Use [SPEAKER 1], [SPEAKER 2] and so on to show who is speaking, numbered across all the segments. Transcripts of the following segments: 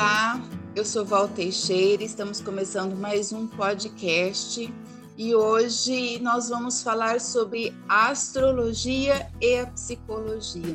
[SPEAKER 1] Olá, eu sou Val Teixeira, estamos começando mais um podcast e hoje nós vamos falar sobre astrologia e a psicologia.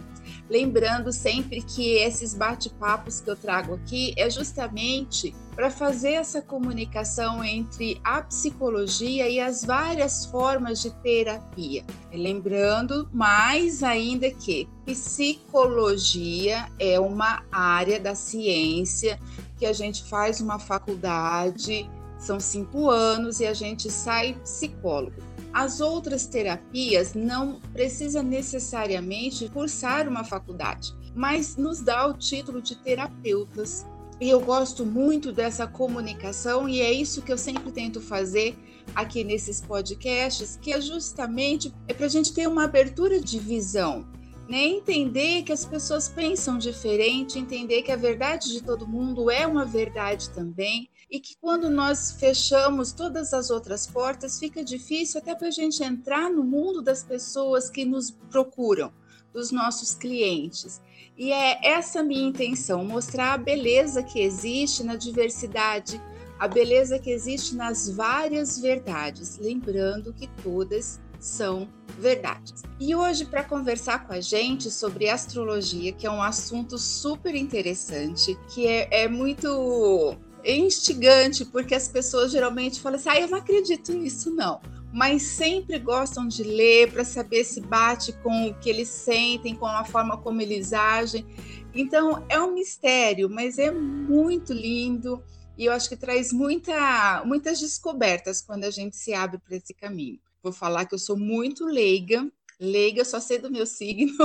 [SPEAKER 1] Lembrando sempre que esses bate-papos que eu trago aqui é justamente para fazer essa comunicação entre a psicologia e as várias formas de terapia. Lembrando mais ainda que psicologia é uma área da ciência que a gente faz uma faculdade são cinco anos e a gente sai psicólogo. As outras terapias não precisa necessariamente cursar uma faculdade, mas nos dá o título de terapeutas. E eu gosto muito dessa comunicação e é isso que eu sempre tento fazer aqui nesses podcasts, que é justamente é para a gente ter uma abertura de visão, né? Entender que as pessoas pensam diferente, entender que a verdade de todo mundo é uma verdade também e que quando nós fechamos todas as outras portas, fica difícil até para a gente entrar no mundo das pessoas que nos procuram, dos nossos clientes. E é essa minha intenção, mostrar a beleza que existe na diversidade, a beleza que existe nas várias verdades, lembrando que todas são verdades. E hoje, para conversar com a gente sobre astrologia, que é um assunto super interessante, que é, é muito instigante, porque as pessoas geralmente falam assim: ah, eu não acredito nisso, não. Mas sempre gostam de ler para saber se bate com o que eles sentem, com a forma como eles agem. Então é um mistério, mas é muito lindo e eu acho que traz muita, muitas descobertas quando a gente se abre para esse caminho. Vou falar que eu sou muito leiga, leiga, só sei do meu signo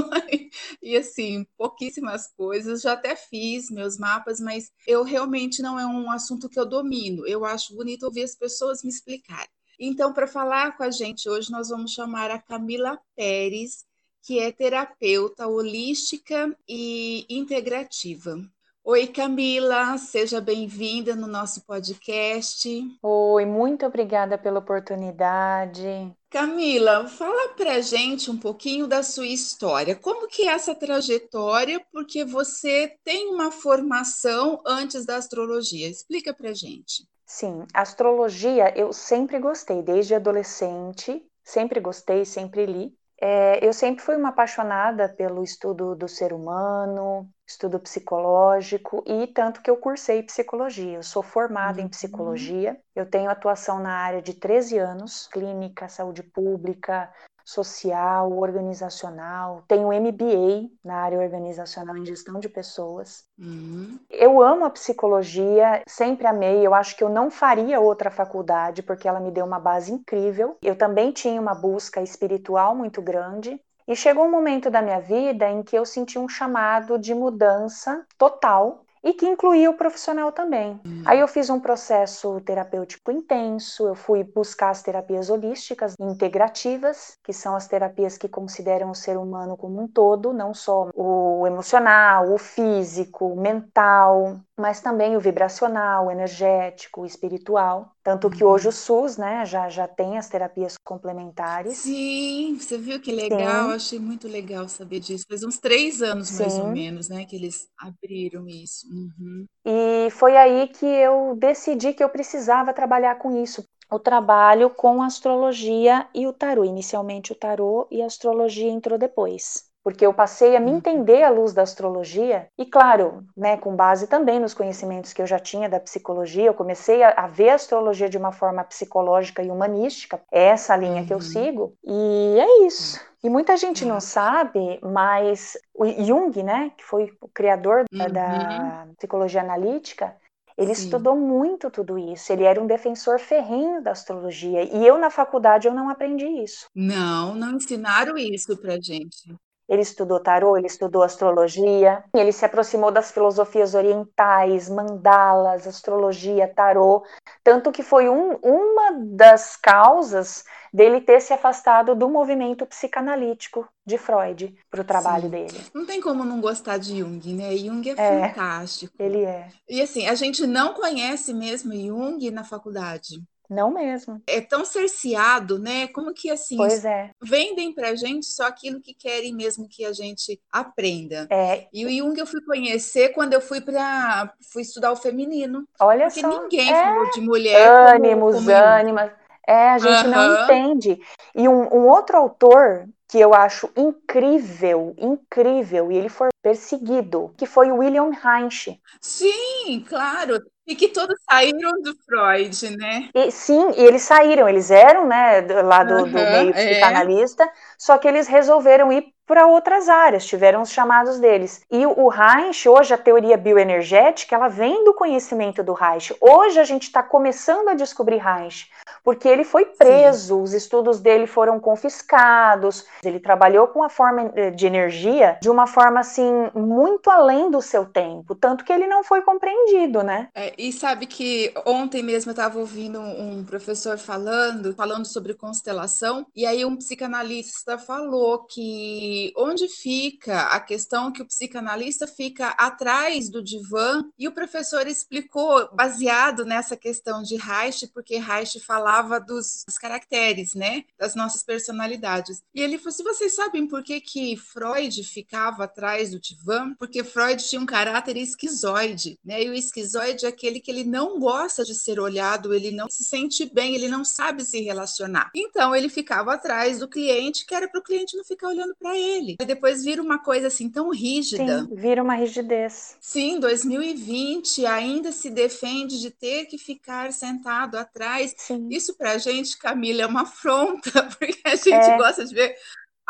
[SPEAKER 1] e assim, pouquíssimas coisas. Já até fiz meus mapas, mas eu realmente não é um assunto que eu domino. Eu acho bonito ouvir as pessoas me explicarem. Então, para falar com a gente hoje, nós vamos chamar a Camila Pérez, que é terapeuta holística e integrativa. Oi, Camila, seja bem-vinda no nosso podcast.
[SPEAKER 2] Oi, muito obrigada pela oportunidade.
[SPEAKER 1] Camila, fala pra gente um pouquinho da sua história. Como que é essa trajetória? Porque você tem uma formação antes da astrologia. Explica pra gente.
[SPEAKER 2] Sim, astrologia eu sempre gostei, desde adolescente, sempre gostei, sempre li. É, eu sempre fui uma apaixonada pelo estudo do ser humano, estudo psicológico, e tanto que eu cursei psicologia. Eu sou formada uhum. em psicologia, eu tenho atuação na área de 13 anos, clínica, saúde pública, social, organizacional, tenho MBA na área organizacional em gestão de pessoas. Uhum. Eu amo a psicologia, sempre amei. Eu acho que eu não faria outra faculdade porque ela me deu uma base incrível. Eu também tinha uma busca espiritual muito grande. E chegou um momento da minha vida em que eu senti um chamado de mudança total e que incluía o profissional também. Hum. Aí eu fiz um processo terapêutico intenso, eu fui buscar as terapias holísticas integrativas, que são as terapias que consideram o ser humano como um todo, não só o emocional, o físico, o mental, mas também o vibracional, o energético, o espiritual. Tanto que hoje o SUS, né, já, já tem as terapias complementares.
[SPEAKER 1] Sim, você viu que legal? Sim. Achei muito legal saber disso. Faz uns três anos, Sim. mais ou menos, né, que eles abriram isso. Uhum.
[SPEAKER 2] E foi aí que eu decidi que eu precisava trabalhar com isso. O trabalho com astrologia e o tarô. Inicialmente o tarô e a astrologia entrou depois porque eu passei a me uhum. entender à luz da astrologia e claro, né, com base também nos conhecimentos que eu já tinha da psicologia, eu comecei a, a ver a astrologia de uma forma psicológica e humanística, é essa linha uhum. que eu uhum. sigo e é isso. E muita gente não sabe, mas o Jung, né, que foi o criador da, uhum. da psicologia analítica, ele Sim. estudou muito tudo isso. Ele era um defensor ferrenho da astrologia. E eu, na faculdade, eu não aprendi isso.
[SPEAKER 1] Não, não ensinaram isso pra gente.
[SPEAKER 2] Ele estudou tarô, ele estudou astrologia, ele se aproximou das filosofias orientais, mandalas, astrologia, tarô, tanto que foi um, uma das causas dele ter se afastado do movimento psicanalítico de Freud para o trabalho Sim. dele.
[SPEAKER 1] Não tem como não gostar de Jung, né? Jung é, é, fantástico.
[SPEAKER 2] Ele é.
[SPEAKER 1] E assim, a gente não conhece mesmo Jung na faculdade.
[SPEAKER 2] Não mesmo.
[SPEAKER 1] É tão cerceado, né? Como que assim
[SPEAKER 2] pois é.
[SPEAKER 1] vendem pra gente só aquilo que querem mesmo que a gente aprenda.
[SPEAKER 2] É.
[SPEAKER 1] E o Jung eu fui conhecer quando eu fui para fui estudar o feminino.
[SPEAKER 2] Olha
[SPEAKER 1] porque
[SPEAKER 2] só.
[SPEAKER 1] ninguém
[SPEAKER 2] é.
[SPEAKER 1] falou de mulher.
[SPEAKER 2] Ânimos,
[SPEAKER 1] como, como
[SPEAKER 2] ânimas. É, a gente
[SPEAKER 1] Aham.
[SPEAKER 2] não entende. E um, um outro autor que eu acho incrível, incrível, e ele foi perseguido, que foi o William Reich.
[SPEAKER 1] Sim, claro. E que todos saíram do Freud, né?
[SPEAKER 2] E, sim, e eles saíram, eles eram, né, do- lá do, do
[SPEAKER 1] Aham,
[SPEAKER 2] meio
[SPEAKER 1] é.
[SPEAKER 2] psicanalista, só que eles resolveram ir para outras áreas, tiveram os chamados deles. E o Reich, hoje a teoria bioenergética, ela vem do conhecimento do Reich. Hoje a gente está começando a descobrir Reich, porque ele foi preso, os estudos dele foram confiscados, ele trabalhou com a forma eh, de energia de uma forma assim muito além do seu tempo, tanto que ele não foi compreendido, né?
[SPEAKER 1] É, e sabe que ontem mesmo eu estava ouvindo um professor falando, falando sobre constelação, e aí um psicanalista falou que onde fica a questão que o psicanalista fica atrás do divã, e o professor explicou, baseado nessa questão de Reich, porque Reich falava dos, dos caracteres, né, das nossas personalidades. E ele falou assim, vocês sabem por que que Freud ficava atrás do divã? Porque Freud tinha um caráter esquizoide, né, e o esquizoide é aquele que ele não gosta de ser olhado, ele não se sente bem, ele não sabe se relacionar. Então ele ficava atrás do cliente, que era para o cliente não ficar olhando para ele. E depois vira uma coisa assim tão rígida.
[SPEAKER 2] Sim, vira uma rigidez.
[SPEAKER 1] Sim, 2020 ainda se defende de ter que ficar sentado atrás.
[SPEAKER 2] Sim.
[SPEAKER 1] Isso para a gente, Camila, é uma afronta, porque a gente
[SPEAKER 2] É.
[SPEAKER 1] gosta de ver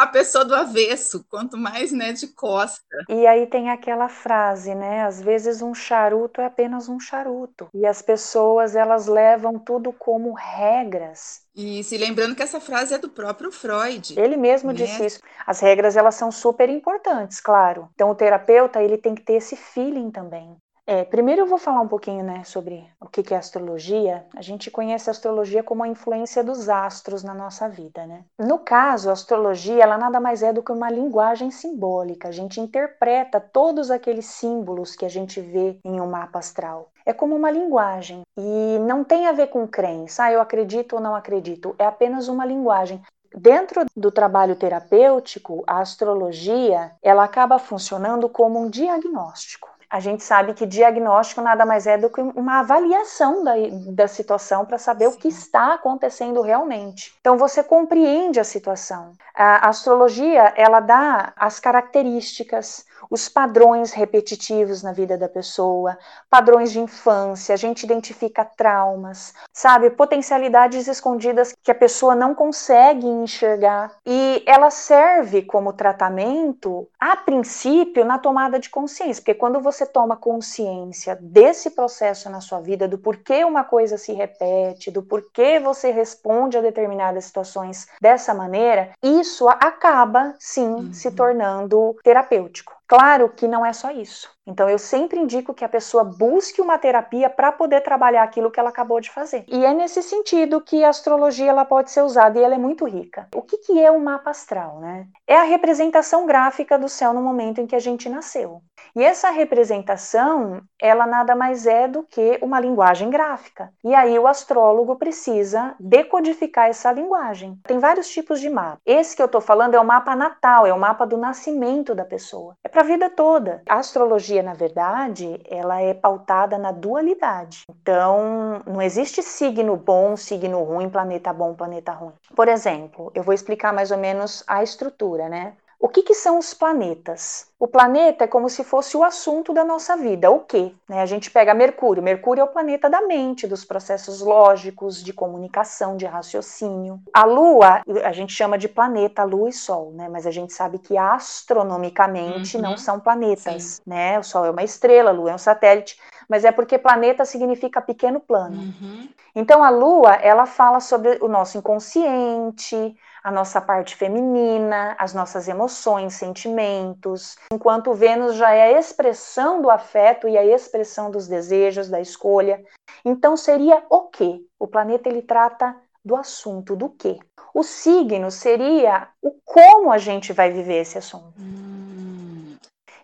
[SPEAKER 1] a pessoa do avesso, quanto mais né, de costa.
[SPEAKER 2] E aí tem aquela frase, né? Às vezes um charuto é apenas um charuto. E as pessoas, elas levam tudo como regras.
[SPEAKER 1] E se lembrando que essa frase é do próprio Freud.
[SPEAKER 2] Ele mesmo
[SPEAKER 1] Né?
[SPEAKER 2] disse isso. As regras, elas são super importantes, claro. Então o terapeuta, ele tem que ter esse feeling também. É, primeiro eu vou falar um pouquinho, né, sobre o que é astrologia. A gente conhece a astrologia como a influência dos astros na nossa vida, né? No caso, a astrologia, ela nada mais é do que uma linguagem simbólica. A gente interpreta todos aqueles símbolos que a gente vê em um mapa astral. É como uma linguagem e não tem a ver com crença, ah, eu acredito ou não acredito. É apenas uma linguagem. Dentro do trabalho terapêutico, a astrologia, ela acaba funcionando como um diagnóstico. A gente sabe que diagnóstico nada mais é do que uma avaliação da, da situação para saber o que está acontecendo realmente. Então você compreende a situação. A astrologia ela dá as características, os padrões repetitivos na vida da pessoa, padrões de infância, a gente identifica traumas, sabe, potencialidades escondidas que a pessoa não consegue enxergar e ela serve como tratamento a princípio na tomada de consciência, porque quando você toma consciência desse processo na sua vida, do porquê uma coisa se repete, do porquê você responde a determinadas situações dessa maneira, isso acaba sim
[SPEAKER 1] Uhum.
[SPEAKER 2] se tornando terapêutico. Claro que não é só isso. Então eu sempre indico que a pessoa busque uma terapia para poder trabalhar aquilo que ela acabou de fazer. E é nesse sentido que a astrologia ela pode ser usada e ela é muito rica. O que, que é um mapa astral, né? É a representação gráfica do céu no momento em que a gente nasceu. E essa representação, ela nada mais é do que uma linguagem gráfica. E aí o astrólogo precisa decodificar essa linguagem. Tem vários tipos de mapa. Esse que eu estou falando é o mapa natal, é o mapa do nascimento da pessoa. É para a vida toda. A astrologia, na verdade, ela é pautada na dualidade. Então, não existe signo bom, signo ruim, planeta bom, planeta ruim. Por exemplo, eu vou explicar mais ou menos a estrutura, né? O que, que, são os planetas? O planeta é como se fosse o assunto da nossa vida. O que? Né? A gente pega Mercúrio. Mercúrio é o planeta da mente, dos processos lógicos, de comunicação, de raciocínio. A Lua, a gente chama de planeta Lua e Sol, né? mas a gente sabe que astronomicamente
[SPEAKER 1] Uhum.
[SPEAKER 2] não são planetas. Né? O Sol é uma estrela, a Lua é um satélite, mas é porque planeta significa pequeno plano.
[SPEAKER 1] Uhum.
[SPEAKER 2] Então a Lua, ela fala sobre o nosso inconsciente, a nossa parte feminina, as nossas emoções, sentimentos, enquanto Vênus já é a expressão do afeto e a expressão dos desejos, da escolha. Então seria o quê? O planeta ele trata do assunto do quê? O signo seria o como a gente vai viver esse assunto.
[SPEAKER 1] Hum.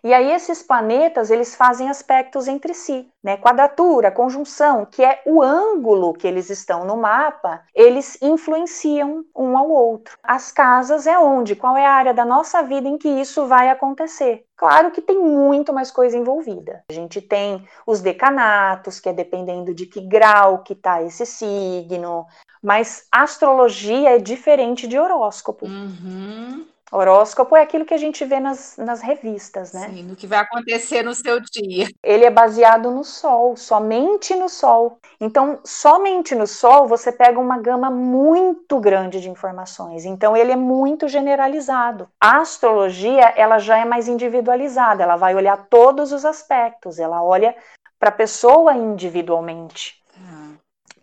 [SPEAKER 2] E aí esses planetas, eles fazem aspectos entre si, né? Quadratura, conjunção, que é o ângulo que eles estão no mapa, eles influenciam um ao outro. As casas é onde, qual é a área da nossa vida em que isso vai acontecer. Claro que tem muito mais coisa envolvida. A gente tem os decanatos, que é dependendo de que grau que tá esse signo, mas astrologia é diferente de horóscopo.
[SPEAKER 1] Uhum.
[SPEAKER 2] Horóscopo é aquilo que a gente vê nas, nas revistas, né?
[SPEAKER 1] Sim, no que vai acontecer no seu dia.
[SPEAKER 2] Ele é baseado no Sol, somente no Sol. Então, somente no Sol você pega uma gama muito grande de informações. Então, ele é muito generalizado. A astrologia, ela já é mais individualizada, ela vai olhar todos os aspectos, ela olha para a pessoa individualmente. Ah.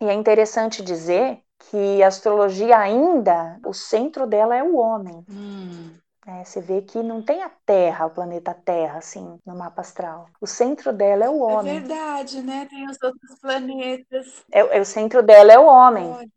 [SPEAKER 2] E é interessante dizer que a astrologia ainda, o centro dela é o homem. Hum. É, você vê que não tem a Terra, o planeta Terra, assim, no mapa astral. O centro dela é o é homem.
[SPEAKER 1] É verdade, né? Tem os outros planetas.
[SPEAKER 2] É, é o centro dela é o homem.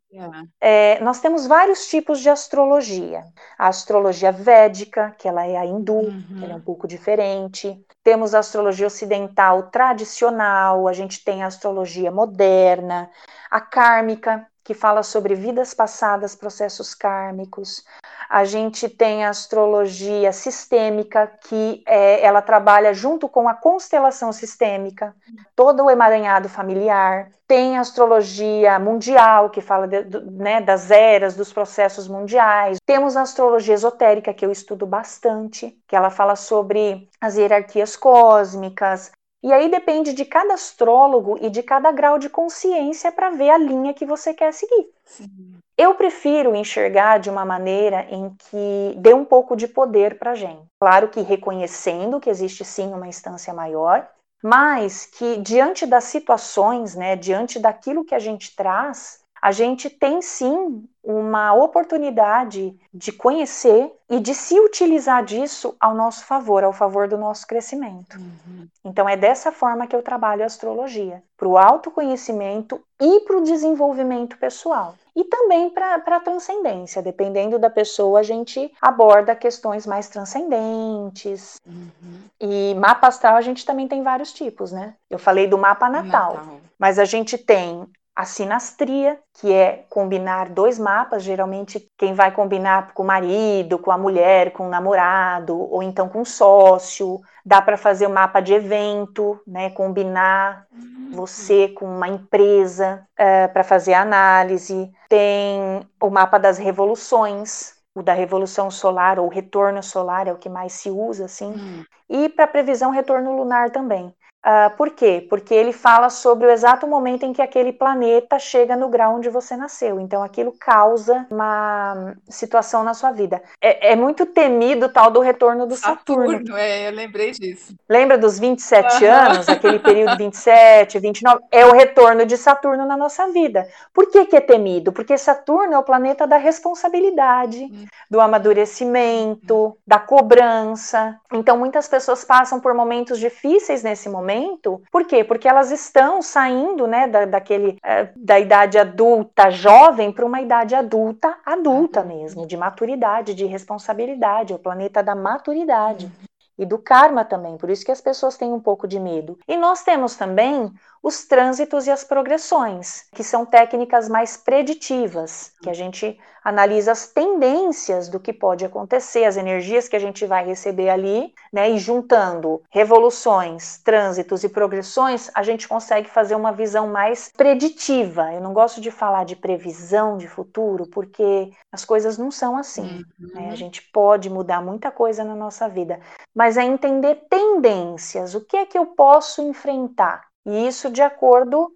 [SPEAKER 2] É, nós temos vários tipos de astrologia. A astrologia védica, que ela é a hindu, uhum. que ela é um pouco diferente. Temos a astrologia ocidental tradicional, a gente tem a astrologia moderna, a kármica, que fala sobre vidas passadas, processos kármicos. A gente tem a astrologia sistêmica, que é, ela trabalha junto com a constelação sistêmica, todo o emaranhado familiar. Tem a astrologia mundial, que fala de, né, das eras, dos processos mundiais. Temos a astrologia esotérica, que eu estudo bastante, que ela fala sobre as hierarquias cósmicas, e aí depende de cada astrólogo e de cada grau de consciência para ver a linha que você quer seguir. Sim. Eu prefiro enxergar de uma maneira em que dê um pouco de poder para a gente. Claro que reconhecendo que existe sim uma instância maior, mas que diante das situações, né, diante daquilo que a gente traz, a gente tem sim uma oportunidade de conhecer e de se utilizar disso ao nosso favor, ao favor do nosso crescimento. Uhum. Então é dessa forma que eu trabalho a astrologia, para o autoconhecimento e para o desenvolvimento pessoal. E também para a transcendência, dependendo da pessoa, a gente aborda questões mais transcendentes. Uhum. E mapa astral a gente também tem vários tipos, né? Eu falei do mapa natal. natal. Mas a gente tem a sinastria, que é combinar dois mapas, geralmente quem vai combinar com o marido, com a mulher, com o namorado, ou então com o sócio. Dá para fazer o um mapa de evento, né? Combinar você com uma empresa uh, eh, para fazer a análise. Tem o mapa das revoluções, o da revolução solar ou retorno solar é o que mais se usa, assim. Uhum. E para previsão retorno lunar também. Uh, por quê? Porque ele fala sobre o exato momento em que aquele planeta chega no grau onde você nasceu. Então, aquilo causa uma situação na sua vida. É, é muito temido o tal do retorno do Saturno.
[SPEAKER 1] Saturno, é, eu lembrei disso.
[SPEAKER 2] Lembra dos 27 uhum. anos, aquele período 27, 29? É o retorno de Saturno na nossa vida. Por que, que é temido? Porque Saturno é o planeta da responsabilidade, uhum. do amadurecimento, uhum. da cobrança. Então, muitas pessoas passam por momentos difíceis nesse momento momento. Por quê? Porque elas estão saindo, né, da, daquele, é, da idade adulta jovem para uma idade adulta adulta mesmo, de maturidade, de responsabilidade, o planeta da maturidade e do karma também, por isso que as pessoas têm um pouco de medo. E nós temos também os trânsitos e as progressões, que são técnicas mais preditivas, que a gente analisa as tendências do que pode acontecer, as energias que a gente vai receber ali, né? E juntando revoluções, trânsitos e progressões, a gente consegue fazer uma visão mais preditiva. Eu não gosto de falar de previsão de futuro, porque as coisas não são assim. Uhum. Né? A gente pode mudar muita coisa na nossa vida, mas é entender tendências, o que é que eu posso enfrentar e isso de acordo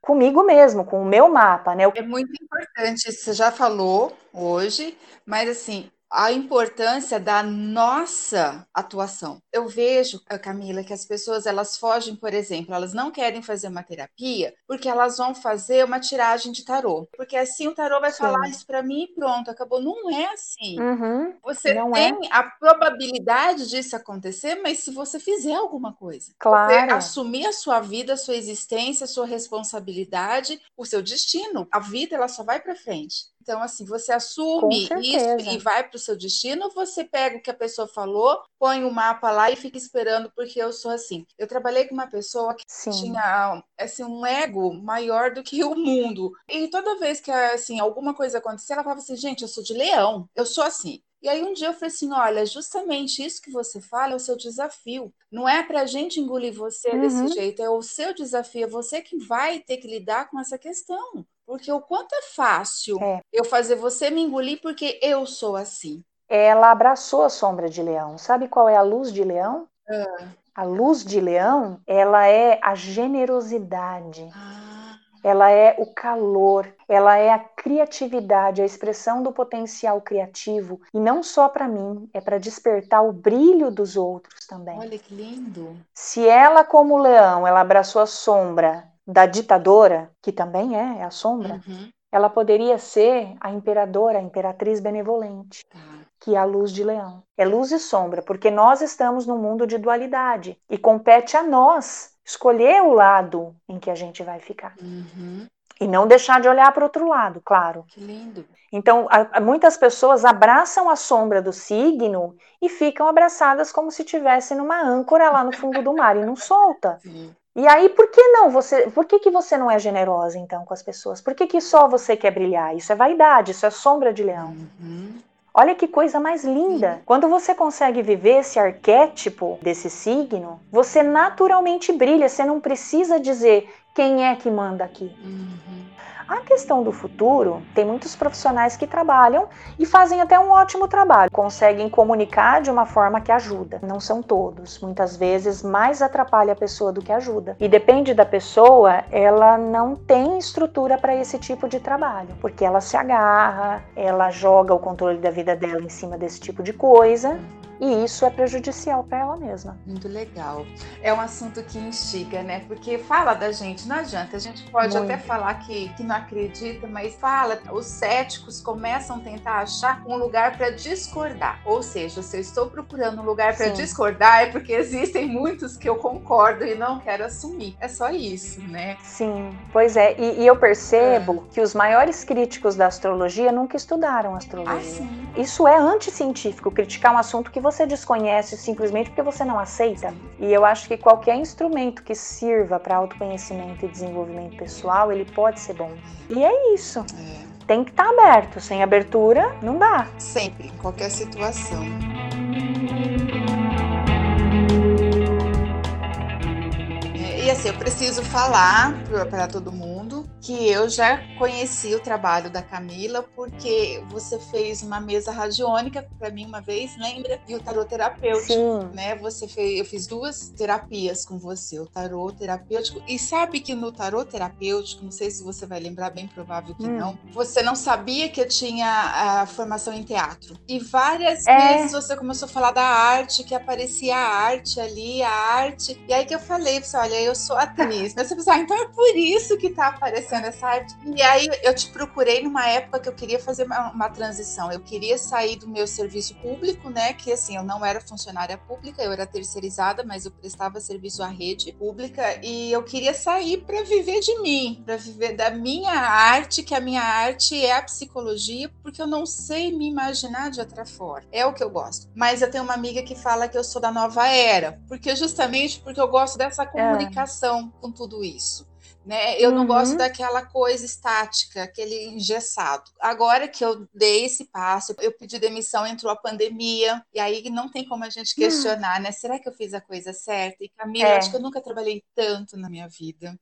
[SPEAKER 2] comigo mesmo, com o meu mapa, né?
[SPEAKER 1] É muito importante, você já falou hoje, mas assim, a importância da nossa atuação. Eu vejo, eh, Camila, que as pessoas elas fogem, por exemplo, elas não querem fazer uma terapia porque elas vão fazer uma tiragem de tarô, porque assim o tarô vai Sim. falar isso para mim e pronto, acabou. Não é assim. Uhum. Você não é. tem é. a probabilidade disso acontecer, mas se você fizer alguma coisa,
[SPEAKER 2] claro.
[SPEAKER 1] Assumir a sua vida, a sua existência, a sua responsabilidade, o seu destino, a vida ela só vai para frente. Então, assim, você assume isso e vai para o seu destino, ou você pega o que a pessoa falou, põe o um mapa lá e fica esperando porque eu sou assim. Eu trabalhei com uma pessoa que Sim. tinha assim, um ego maior do que o mundo. E toda vez que assim, alguma coisa acontecia, ela falava assim, gente, eu sou de leão, eu sou assim. E aí um dia eu falei assim, olha, justamente isso que você fala é o seu desafio. Não é para a gente engolir você uhum. desse jeito, é o seu desafio, é você que vai ter que lidar com essa questão. Porque o quanto é fácil é. eu fazer você me engolir porque eu sou assim.
[SPEAKER 2] Ela abraçou a sombra de leão. Sabe qual é a luz de leão? Ah. A luz de leão, ela é a generosidade. Ah ela é o calor, ela é a criatividade, a expressão do potencial criativo. E não só para mim, é para despertar o brilho dos outros também.
[SPEAKER 1] Olha que lindo!
[SPEAKER 2] Se ela, como leão, ela abraçou a sombra da ditadora, que também é, é a sombra, uhum. ela poderia ser a imperadora, a imperatriz benevolente. Tá. Que é a luz de leão. É luz e sombra, porque nós estamos num mundo de dualidade e compete a nós escolher o lado em que a gente vai ficar. Uhum. E não deixar de olhar para o outro lado, claro.
[SPEAKER 1] Que lindo.
[SPEAKER 2] Então, a, muitas pessoas abraçam a sombra do signo e ficam abraçadas como se estivesse numa âncora lá no fundo do mar e não solta. Sim. E aí, por que não você? Por que, que você não é generosa então com as pessoas? Por que, que só você quer brilhar? Isso é vaidade, isso é sombra de leão. Uhum. Olha que coisa mais linda! Quando você consegue viver esse arquétipo desse signo, você naturalmente brilha, você não precisa dizer quem é que manda aqui. Uhum. A questão do futuro, tem muitos profissionais que trabalham e fazem até um ótimo trabalho, conseguem comunicar de uma forma que ajuda. Não são todos, muitas vezes mais atrapalha a pessoa do que ajuda. E depende da pessoa, ela não tem estrutura para esse tipo de trabalho, porque ela se agarra, ela joga o controle da vida dela em cima desse tipo de coisa e isso é prejudicial para ela mesma.
[SPEAKER 1] Muito legal. É um assunto que instiga, né? Porque fala da gente, não adianta. A gente pode Muito. até falar que, que não acredita, mas fala. Os céticos começam a tentar achar um lugar para discordar. Ou seja, se eu estou procurando um lugar para discordar, é porque existem muitos que eu concordo e não quero assumir. É só isso, né?
[SPEAKER 2] Sim, pois é. E, e eu percebo é. que os maiores críticos da astrologia nunca estudaram astrologia. Ah, isso é anticientífico, criticar um assunto que você desconhece simplesmente porque você não aceita. E eu acho que qualquer instrumento que sirva para autoconhecimento e desenvolvimento pessoal, ele pode ser bom. E é isso. É. Tem que estar tá aberto. Sem abertura, não dá.
[SPEAKER 1] Sempre, em qualquer situação. É, e assim, eu preciso falar para todo mundo que eu já conheci o trabalho da Camila, porque você fez uma mesa radiônica para mim uma vez, lembra? E o tarô terapêutico, Sim. né? Você fez, eu fiz duas terapias com você, o tarô terapêutico. E sabe que no tarô terapêutico, não sei se você vai lembrar, bem provável que hum. não, você não sabia que eu tinha a formação em teatro. E várias é. vezes você começou a falar da arte, que aparecia a arte ali, a arte. E aí que eu falei, você, olha, eu sou atriz. Mas você pensou, ah, então é por isso que tá aparecendo essa arte. E aí eu te procurei numa época que eu queria fazer uma, uma, transição. Eu queria sair do meu serviço público, né? Que assim, eu não era funcionária pública, eu era terceirizada, mas eu prestava serviço à rede pública e eu queria sair para viver de mim, para viver da minha arte, que a minha arte é a psicologia, porque eu não sei me imaginar de outra forma. É o que eu gosto. Mas eu tenho uma amiga que fala que eu sou da nova era, porque justamente porque eu gosto dessa é. comunicação é. com tudo isso. Né? Eu uhum. não gosto uhum. daquela coisa estática, aquele engessado. Agora que eu dei esse passo, eu pedi demissão, entrou a pandemia, e aí não tem como a gente hum. questionar, né? Será que eu fiz a coisa certa? E Camila, é. acho que eu nunca trabalhei tanto na minha vida.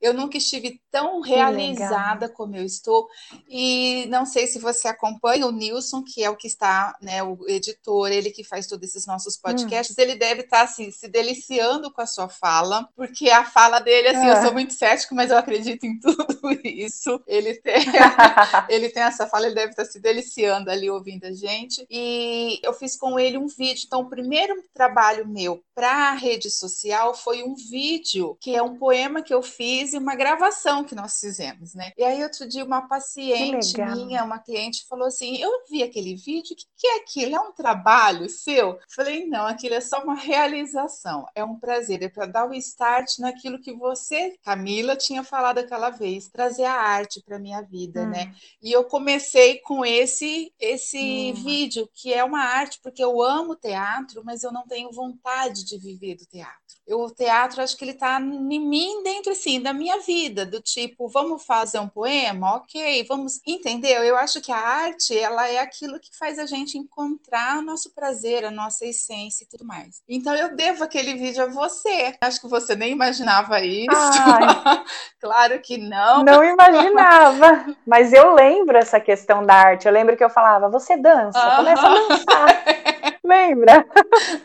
[SPEAKER 1] Eu nunca estive tão realizada como eu estou. E não sei se você acompanha o Nilson, que é o que está, né, o editor, ele que faz todos esses nossos hum. podcasts, hum. ele deve estar assim se deliciando com a sua fala, porque a fala dele assim, é. eu sou muito mas eu acredito em tudo isso. Ele tem, ele tem essa fala, ele deve estar se deliciando ali ouvindo a gente. E eu fiz com ele um vídeo. Então, o primeiro trabalho meu para a rede social foi um vídeo, que é um poema que eu fiz e uma gravação que nós fizemos, né? E aí, outro dia, uma paciente minha, uma cliente, falou assim: Eu vi aquele vídeo, o que, que é aquilo? É um trabalho seu? Falei: Não, aquilo é só uma realização, é um prazer, é para dar o start naquilo que você, Camila, já tinha falado aquela vez, trazer a arte para minha vida, hum. né? E eu comecei com esse esse hum. vídeo que é uma arte porque eu amo teatro, mas eu não tenho vontade de viver do teatro. Eu, o teatro, acho que ele está em mim dentro assim da minha vida, do tipo, vamos fazer um poema, ok, vamos, entendeu? Eu acho que a arte ela é aquilo que faz a gente encontrar o nosso prazer, a nossa essência e tudo mais. Então eu devo aquele vídeo a você. Acho que você nem imaginava isso. claro que não.
[SPEAKER 2] Não imaginava. Mas eu lembro essa questão da arte. Eu lembro que eu falava, você dança, uh -huh. começa a dançar. Lembra?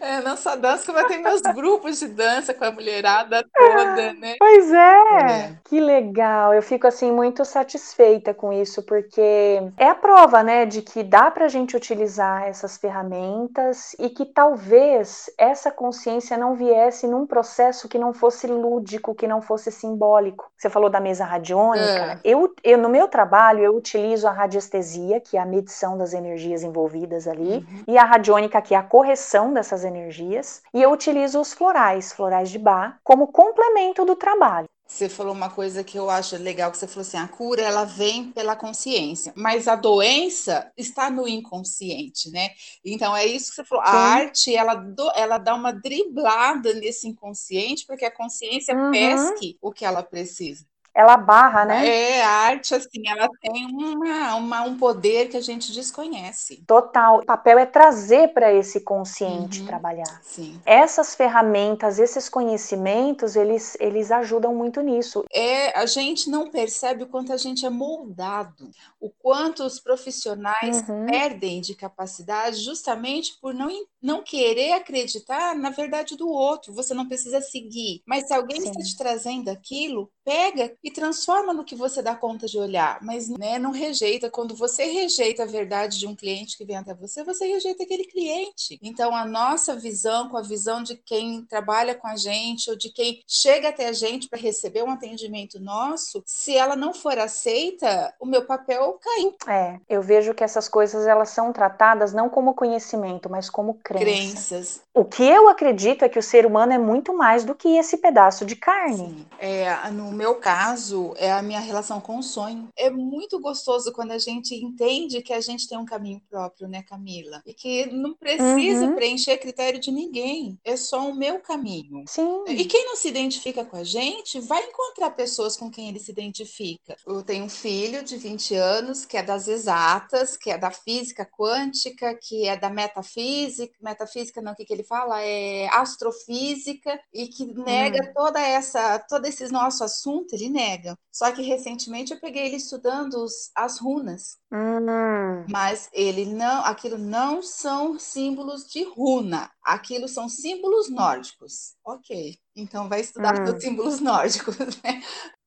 [SPEAKER 1] É, não só dança, como eu tenho meus grupos de dança com a mulherada toda, né?
[SPEAKER 2] Pois é. é. Que legal. Eu fico assim muito satisfeita com isso, porque é a prova, né, de que dá pra gente utilizar essas ferramentas e que talvez essa consciência não viesse num processo que não fosse lúdico, que não fosse simbólico. Você falou da mesa radiônica. É. Eu, eu, no meu trabalho, eu utilizo a radiestesia, que é a medição das energias envolvidas ali, uhum. e a radiônica, que é a correção dessas energias, e eu utilizo os florais, florais de bar, como complemento do trabalho.
[SPEAKER 1] Você falou uma coisa que eu acho legal, que você falou assim, a cura ela vem pela consciência, mas a doença está no inconsciente, né? Então é isso que você falou, Sim. a arte ela, do, ela dá uma driblada nesse inconsciente, porque a consciência uhum. pesque o que ela precisa
[SPEAKER 2] ela barra, né?
[SPEAKER 1] É, a arte, assim, ela tem uma, uma, um poder que a gente desconhece.
[SPEAKER 2] Total. O papel é trazer para esse consciente uhum. trabalhar.
[SPEAKER 1] Sim.
[SPEAKER 2] Essas ferramentas, esses conhecimentos, eles, eles ajudam muito nisso.
[SPEAKER 1] É, a gente não percebe o quanto a gente é moldado, o quanto os profissionais uhum. perdem de capacidade justamente por não, não querer acreditar na verdade do outro. Você não precisa seguir. Mas se alguém Sim. está te trazendo aquilo, pega e transforma no que você dá conta de olhar, mas né, não rejeita. Quando você rejeita a verdade de um cliente que vem até você, você rejeita aquele cliente. Então, a nossa visão com a visão de quem trabalha com a gente ou de quem chega até a gente para receber um atendimento nosso, se ela não for aceita, o meu papel caiu.
[SPEAKER 2] É, eu vejo que essas coisas elas são tratadas não como conhecimento, mas como crença.
[SPEAKER 1] crenças.
[SPEAKER 2] O que eu acredito é que o ser humano é muito mais do que esse pedaço de carne. Sim.
[SPEAKER 1] É, no meu caso, é a minha relação com o sonho. É muito gostoso quando a gente entende que a gente tem um caminho próprio, né, Camila? E que não precisa uhum. preencher critério de ninguém. É só o meu caminho.
[SPEAKER 2] Sim.
[SPEAKER 1] E quem não se identifica com a gente, vai encontrar pessoas com quem ele se identifica. Eu tenho um filho de 20 anos que é das exatas, que é da física quântica, que é da metafísica. Metafísica não, o que, que ele fala? É astrofísica e que nega hum. toda essa, todo esse nosso assunto, ele nega. Só que recentemente eu peguei ele estudando os, as runas.
[SPEAKER 2] Hum.
[SPEAKER 1] Mas ele não, aquilo não são símbolos de runa, aquilo são símbolos nórdicos. Ok, então vai estudar hum. os símbolos nórdicos, né?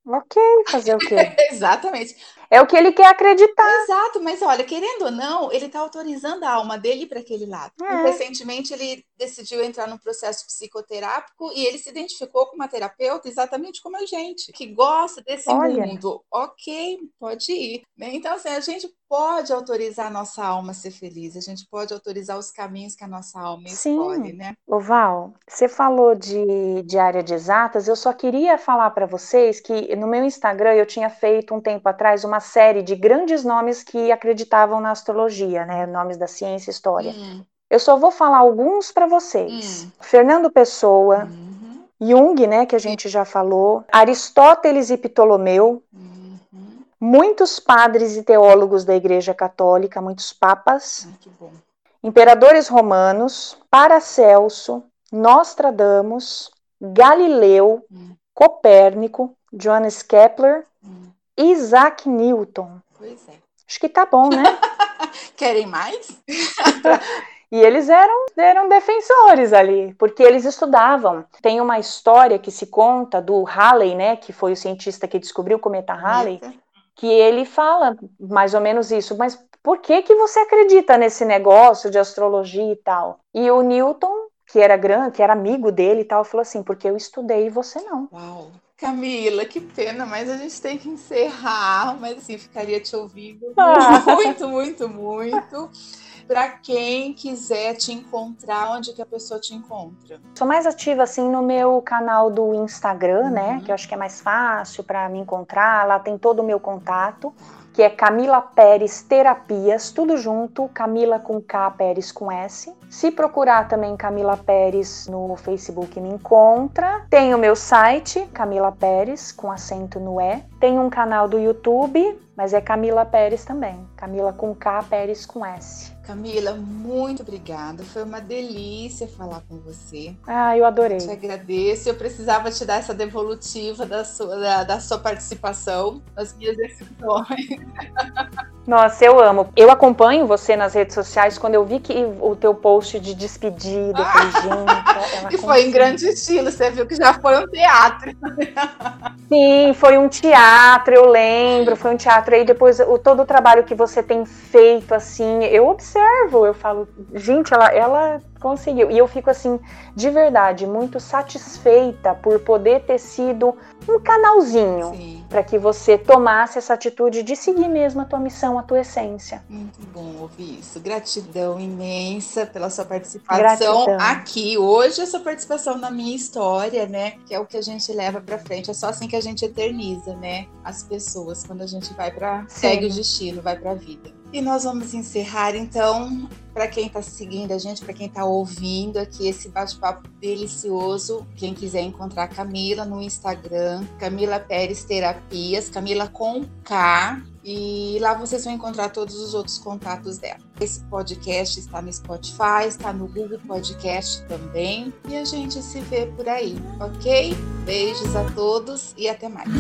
[SPEAKER 2] Ok, fazer o quê?
[SPEAKER 1] Exatamente.
[SPEAKER 2] É o que ele quer acreditar.
[SPEAKER 1] Exato, mas olha, querendo ou não, ele está autorizando a alma dele para aquele lado. É. recentemente ele decidiu entrar num processo psicoterápico e ele se identificou com uma terapeuta exatamente como a gente, que gosta desse olha. mundo. Ok, pode ir. Né? Então, assim, a gente pode autorizar a nossa alma a ser feliz, a gente pode autorizar os caminhos que a nossa alma Sim. escolhe, né?
[SPEAKER 2] Val, você falou de, de área de exatas, eu só queria falar para vocês que no meu Instagram eu tinha feito um tempo atrás uma série de grandes nomes que acreditavam na astrologia, né? Nomes da ciência e história. Hum. Eu só vou falar alguns para vocês. Hum. Fernando Pessoa, uhum. Jung, né, que a gente já falou, Aristóteles e Ptolomeu, uhum. muitos padres e teólogos da Igreja Católica, muitos papas, imperadores romanos, Paracelso, Nostradamus, Galileu, hum. Copérnico, Johannes Kepler, hum. Isaac Newton.
[SPEAKER 1] Pois é.
[SPEAKER 2] Acho que tá bom, né?
[SPEAKER 1] Querem mais?
[SPEAKER 2] E eles eram, eram defensores ali, porque eles estudavam. Tem uma história que se conta do Halley, né, que foi o cientista que descobriu o cometa Halley, que ele fala mais ou menos isso, mas por que que você acredita nesse negócio de astrologia e tal? E o Newton, que era grande, que era amigo dele e tal, falou assim, porque eu estudei e você não.
[SPEAKER 1] Uau. Camila, que pena, mas a gente tem que encerrar, mas assim, ficaria te ouvindo ah. muito, muito, muito. para quem quiser te encontrar, onde que a pessoa te encontra?
[SPEAKER 2] Sou mais ativa assim no meu canal do Instagram, né, uhum. né? Que eu acho que é mais fácil para me encontrar. Lá tem todo o meu contato que é Camila Pérez Terapias, tudo junto, Camila com K, Pérez com S. Se procurar também Camila Pérez no Facebook me encontra. Tem o meu site, Camila Pérez, com acento no E. Tem um canal do YouTube, mas é Camila Pérez também. Camila com K, Pérez com S.
[SPEAKER 1] Camila, muito obrigada. Foi uma delícia falar com você.
[SPEAKER 2] Ah, eu adorei.
[SPEAKER 1] Te agradeço. Eu precisava te dar essa devolutiva da sua, da, da sua participação nas minhas decisões.
[SPEAKER 2] Nossa, eu amo. Eu acompanho você nas redes sociais. Quando eu vi que o teu post de despedida, eu falei, gente.
[SPEAKER 1] e foi em grande estilo. Você viu que já foi um teatro.
[SPEAKER 2] Sim, foi um teatro. Eu lembro. Foi um teatro. Aí depois o, todo o trabalho que você tem feito, assim, eu observo. Eu falo, gente, ela, ela conseguiu. E eu fico assim, de verdade, muito satisfeita por poder ter sido um canalzinho para que você tomasse essa atitude de seguir mesmo a tua missão, a tua essência.
[SPEAKER 1] Muito bom ouvir isso. Gratidão imensa pela sua participação Gratidão. aqui hoje, a sua participação na minha história, né? Que é o que a gente leva para frente. É só assim que a gente eterniza, né? As pessoas quando a gente vai para segue o destino, vai para a vida. E nós vamos encerrar então, para quem está seguindo a gente, para quem está ouvindo aqui esse bate-papo delicioso. Quem quiser encontrar Camila no Instagram, Camila Pérez Terapias, Camila com K. E lá vocês vão encontrar todos os outros contatos dela. Esse podcast está no Spotify, está no Google Podcast também. E a gente se vê por aí, ok? Beijos a todos e até mais.